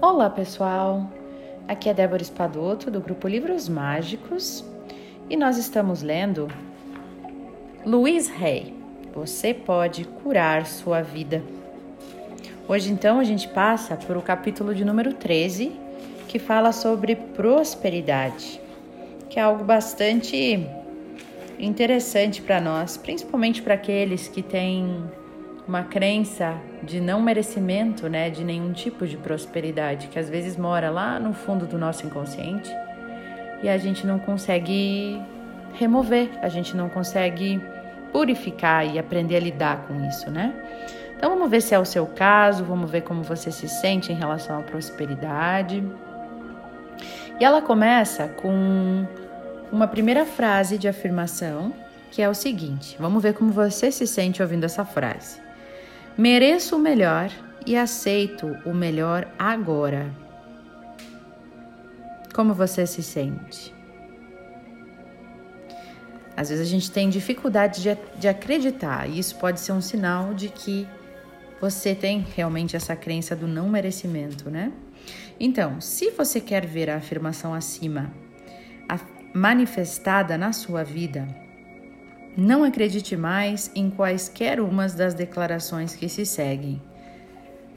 Olá pessoal, aqui é Débora Espadoto do grupo Livros Mágicos e nós estamos lendo Louise Hay, Você Pode Curar Sua Vida. Hoje então a gente passa por o capítulo de número 13 que fala sobre prosperidade, que é algo bastante interessante para nós, principalmente para aqueles que têm uma crença de não merecimento, né, de nenhum tipo de prosperidade, que às vezes mora lá no fundo do nosso inconsciente e a gente não consegue remover, a gente não consegue purificar e aprender a lidar com isso, né? Então vamos ver se é o seu caso, vamos ver como você se sente em relação à prosperidade. E ela começa com uma primeira frase de afirmação, que é o seguinte: vamos ver como você se sente ouvindo essa frase. Mereço o melhor e aceito o melhor agora. Como você se sente? Às vezes a gente tem dificuldade de, de acreditar, e isso pode ser um sinal de que você tem realmente essa crença do não merecimento, né? Então, se você quer ver a afirmação acima manifestada na sua vida, não acredite mais em quaisquer umas das declarações que se seguem.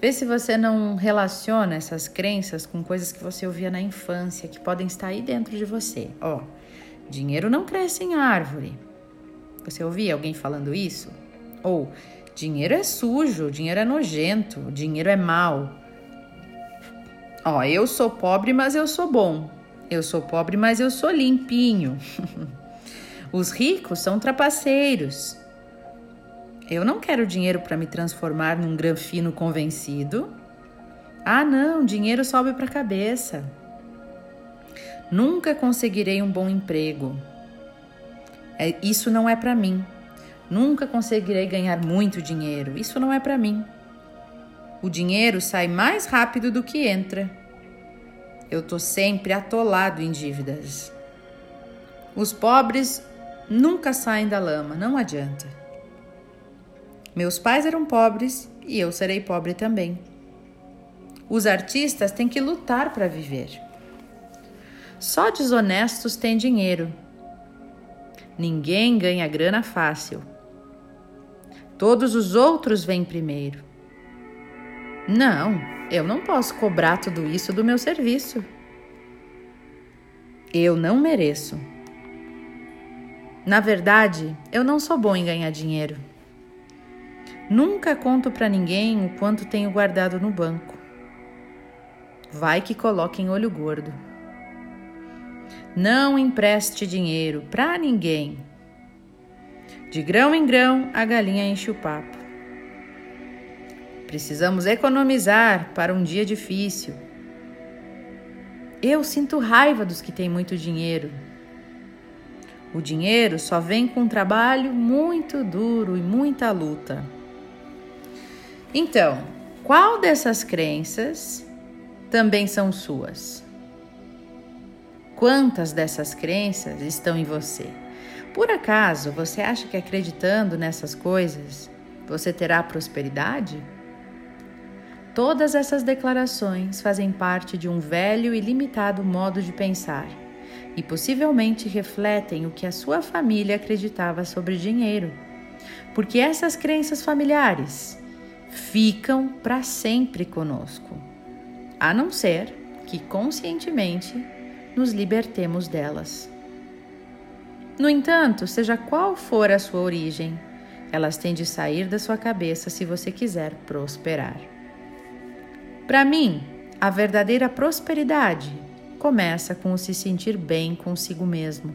Vê se você não relaciona essas crenças com coisas que você ouvia na infância, que podem estar aí dentro de você. Ó, dinheiro não cresce em árvore. Você ouvia alguém falando isso? Ou dinheiro é sujo, dinheiro é nojento, dinheiro é mal. Ó, eu sou pobre, mas eu sou bom. Eu sou pobre, mas eu sou limpinho. Os ricos são trapaceiros. Eu não quero dinheiro para me transformar num granfino convencido. Ah, não, dinheiro sobe para a cabeça. Nunca conseguirei um bom emprego. É, isso não é para mim. Nunca conseguirei ganhar muito dinheiro. Isso não é para mim. O dinheiro sai mais rápido do que entra. Eu tô sempre atolado em dívidas. Os pobres nunca saem da lama, não adianta. Meus pais eram pobres e eu serei pobre também. Os artistas têm que lutar para viver. Só desonestos têm dinheiro. Ninguém ganha grana fácil. Todos os outros vêm primeiro. Não, eu não posso cobrar tudo isso do meu serviço. Eu não mereço. Na verdade, eu não sou bom em ganhar dinheiro. Nunca conto para ninguém o quanto tenho guardado no banco. Vai que coloquem olho gordo. Não empreste dinheiro para ninguém. De grão em grão, a galinha enche o papo. Precisamos economizar para um dia difícil. Eu sinto raiva dos que têm muito dinheiro o dinheiro só vem com trabalho muito duro e muita luta. Então, qual dessas crenças também são suas? Quantas dessas crenças estão em você? Por acaso você acha que acreditando nessas coisas você terá prosperidade? Todas essas declarações fazem parte de um velho e limitado modo de pensar e possivelmente refletem o que a sua família acreditava sobre dinheiro. Porque essas crenças familiares ficam para sempre conosco, a não ser que conscientemente nos libertemos delas. No entanto, seja qual for a sua origem, elas têm de sair da sua cabeça se você quiser prosperar. Para mim, a verdadeira prosperidade começa com o se sentir bem consigo mesmo.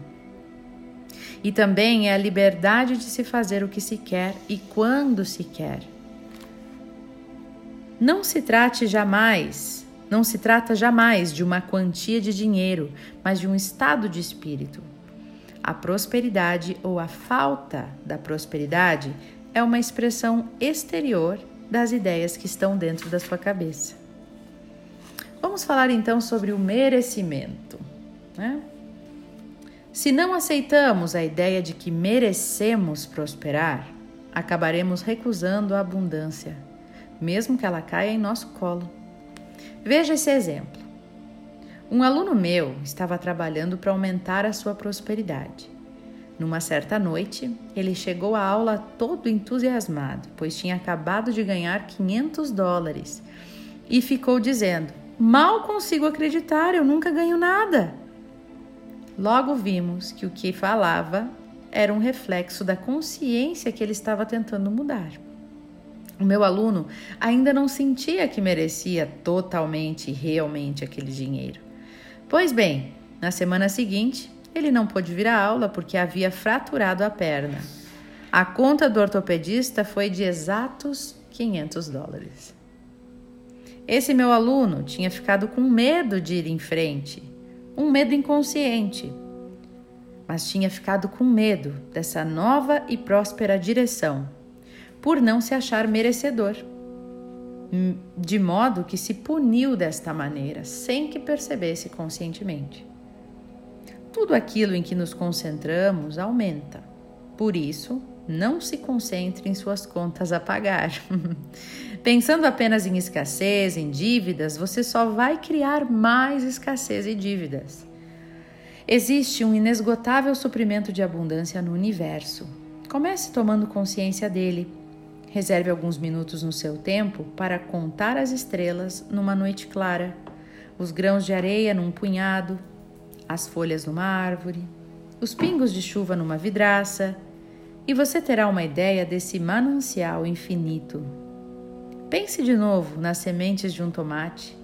E também é a liberdade de se fazer o que se quer e quando se quer. Não se trate jamais, não se trata jamais de uma quantia de dinheiro, mas de um estado de espírito. A prosperidade ou a falta da prosperidade é uma expressão exterior das ideias que estão dentro da sua cabeça. Vamos falar então sobre o merecimento. Né? Se não aceitamos a ideia de que merecemos prosperar, acabaremos recusando a abundância, mesmo que ela caia em nosso colo. Veja esse exemplo. Um aluno meu estava trabalhando para aumentar a sua prosperidade. Numa certa noite, ele chegou à aula todo entusiasmado, pois tinha acabado de ganhar 500 dólares e ficou dizendo: Mal consigo acreditar, eu nunca ganho nada. Logo vimos que o que falava era um reflexo da consciência que ele estava tentando mudar. O meu aluno ainda não sentia que merecia totalmente e realmente aquele dinheiro. Pois bem, na semana seguinte, ele não pôde vir à aula porque havia fraturado a perna. A conta do ortopedista foi de exatos 500 dólares. Esse meu aluno tinha ficado com medo de ir em frente, um medo inconsciente, mas tinha ficado com medo dessa nova e próspera direção, por não se achar merecedor, de modo que se puniu desta maneira, sem que percebesse conscientemente. Tudo aquilo em que nos concentramos aumenta. Por isso, não se concentre em suas contas a pagar. Pensando apenas em escassez, em dívidas, você só vai criar mais escassez e dívidas. Existe um inesgotável suprimento de abundância no universo. Comece tomando consciência dele. Reserve alguns minutos no seu tempo para contar as estrelas numa noite clara, os grãos de areia num punhado, as folhas numa árvore, os pingos de chuva numa vidraça e você terá uma ideia desse manancial infinito. Pense de novo nas sementes de um tomate.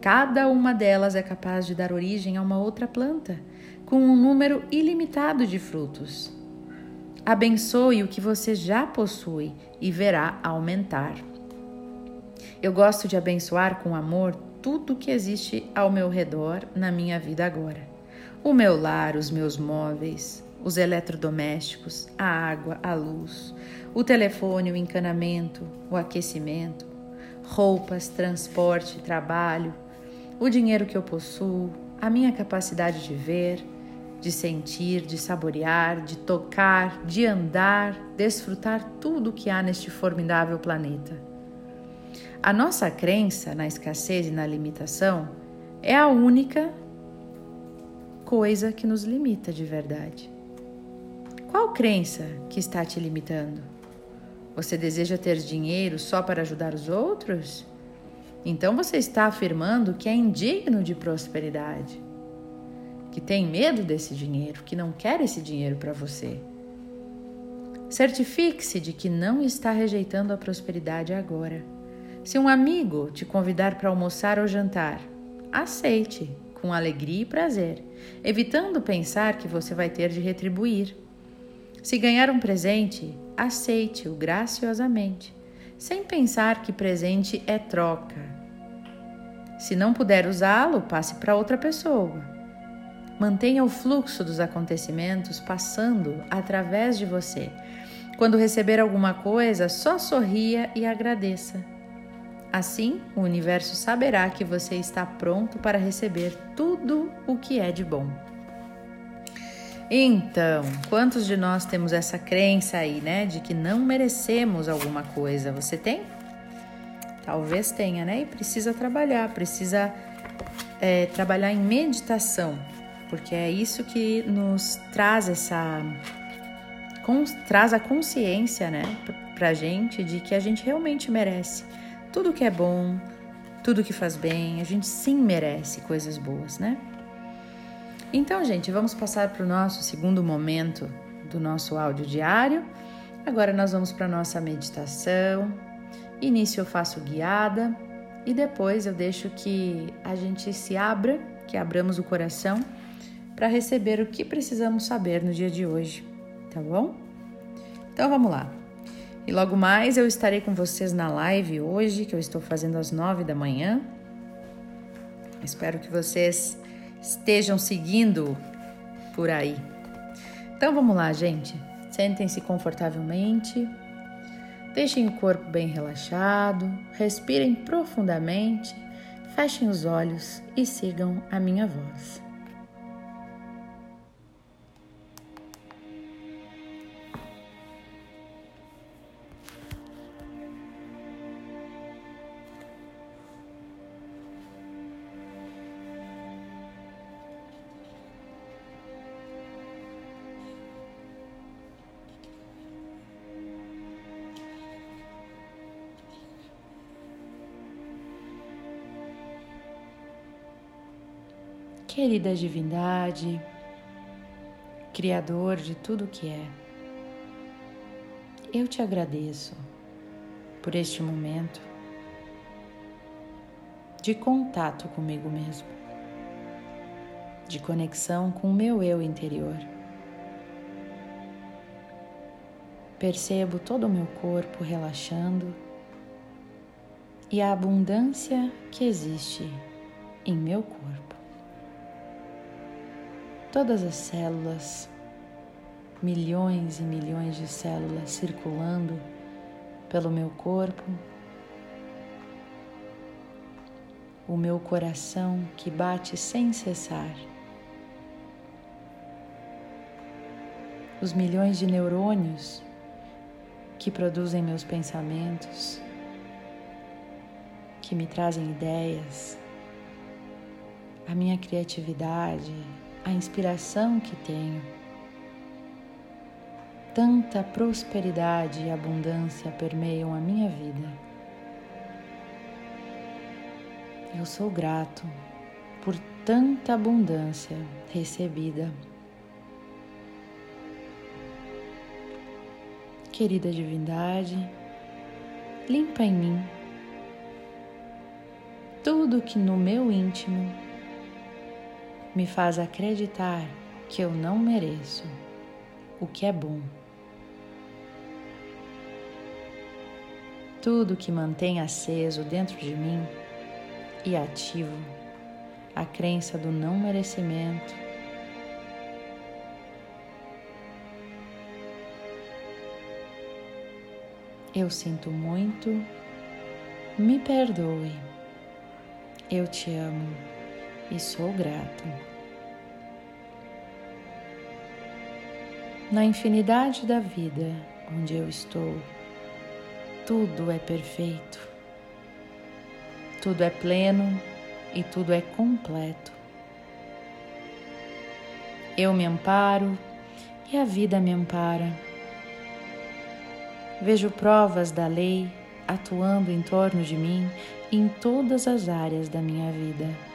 Cada uma delas é capaz de dar origem a uma outra planta, com um número ilimitado de frutos. Abençoe o que você já possui e verá aumentar. Eu gosto de abençoar com amor tudo que existe ao meu redor na minha vida agora. O meu lar, os meus móveis, os eletrodomésticos, a água, a luz, o telefone, o encanamento, o aquecimento, roupas, transporte, trabalho, o dinheiro que eu possuo, a minha capacidade de ver, de sentir, de saborear, de tocar, de andar, desfrutar tudo o que há neste formidável planeta. A nossa crença na escassez e na limitação é a única coisa que nos limita de verdade. Qual crença que está te limitando? Você deseja ter dinheiro só para ajudar os outros? Então você está afirmando que é indigno de prosperidade, que tem medo desse dinheiro, que não quer esse dinheiro para você. Certifique-se de que não está rejeitando a prosperidade agora. Se um amigo te convidar para almoçar ou jantar, aceite com alegria e prazer, evitando pensar que você vai ter de retribuir. Se ganhar um presente, aceite-o graciosamente, sem pensar que presente é troca. Se não puder usá-lo, passe para outra pessoa. Mantenha o fluxo dos acontecimentos passando através de você. Quando receber alguma coisa, só sorria e agradeça. Assim, o universo saberá que você está pronto para receber tudo o que é de bom. Então, quantos de nós temos essa crença aí, né, de que não merecemos alguma coisa? Você tem? Talvez tenha, né? E precisa trabalhar, precisa é, trabalhar em meditação, porque é isso que nos traz essa. Com, traz a consciência, né, pra gente de que a gente realmente merece tudo que é bom, tudo que faz bem, a gente sim merece coisas boas, né? Então, gente, vamos passar para o nosso segundo momento do nosso áudio diário. Agora nós vamos para a nossa meditação. Início eu faço guiada e depois eu deixo que a gente se abra, que abramos o coração para receber o que precisamos saber no dia de hoje, tá bom? Então vamos lá. E logo mais eu estarei com vocês na live hoje, que eu estou fazendo às nove da manhã. Espero que vocês estejam seguindo por aí. Então vamos lá, gente. Sentem-se confortavelmente, deixem o corpo bem relaxado, respirem profundamente, fechem os olhos e sigam a minha voz. Querida divindade, Criador de tudo que é, eu te agradeço por este momento de contato comigo mesmo, de conexão com o meu eu interior. Percebo todo o meu corpo relaxando e a abundância que existe em meu corpo. Todas as células, milhões e milhões de células circulando pelo meu corpo, o meu coração que bate sem cessar, os milhões de neurônios que produzem meus pensamentos, que me trazem ideias, a minha criatividade, a inspiração que tenho. Tanta prosperidade e abundância permeiam a minha vida. Eu sou grato por tanta abundância recebida. Querida divindade, limpa em mim tudo que no meu íntimo me faz acreditar que eu não mereço o que é bom. Tudo que mantém aceso dentro de mim e ativo a crença do não merecimento. Eu sinto muito, me perdoe, eu te amo e sou grato. Na infinidade da vida onde eu estou, tudo é perfeito, tudo é pleno e tudo é completo. Eu me amparo e a vida me ampara. Vejo provas da lei atuando em torno de mim em todas as áreas da minha vida.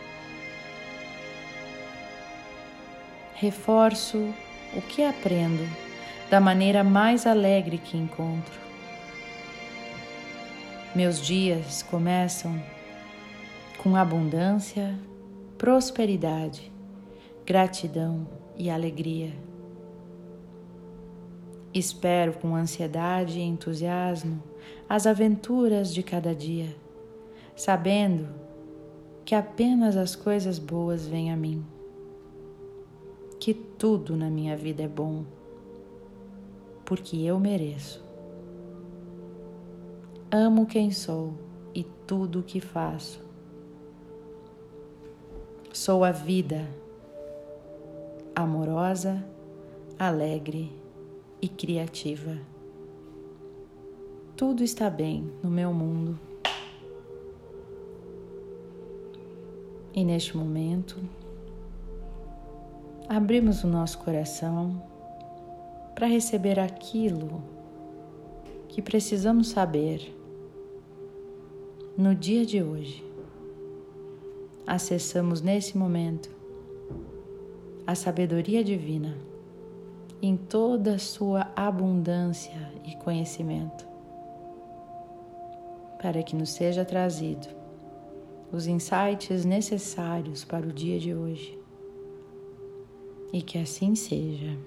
Reforço o que aprendo da maneira mais alegre que encontro. Meus dias começam com abundância, prosperidade, gratidão e alegria. Espero com ansiedade e entusiasmo as aventuras de cada dia, sabendo que apenas as coisas boas vêm a mim que tudo na minha vida é bom, porque eu mereço. Amo quem sou e tudo o que faço. Sou a vida, amorosa, alegre e criativa. Tudo está bem no meu mundo. E neste momento, abrimos o nosso coração para receber aquilo que precisamos saber no dia de hoje. Acessamos nesse momento a sabedoria divina em toda a sua abundância e conhecimento, para que nos seja trazido os insights necessários para o dia de hoje e que assim seja.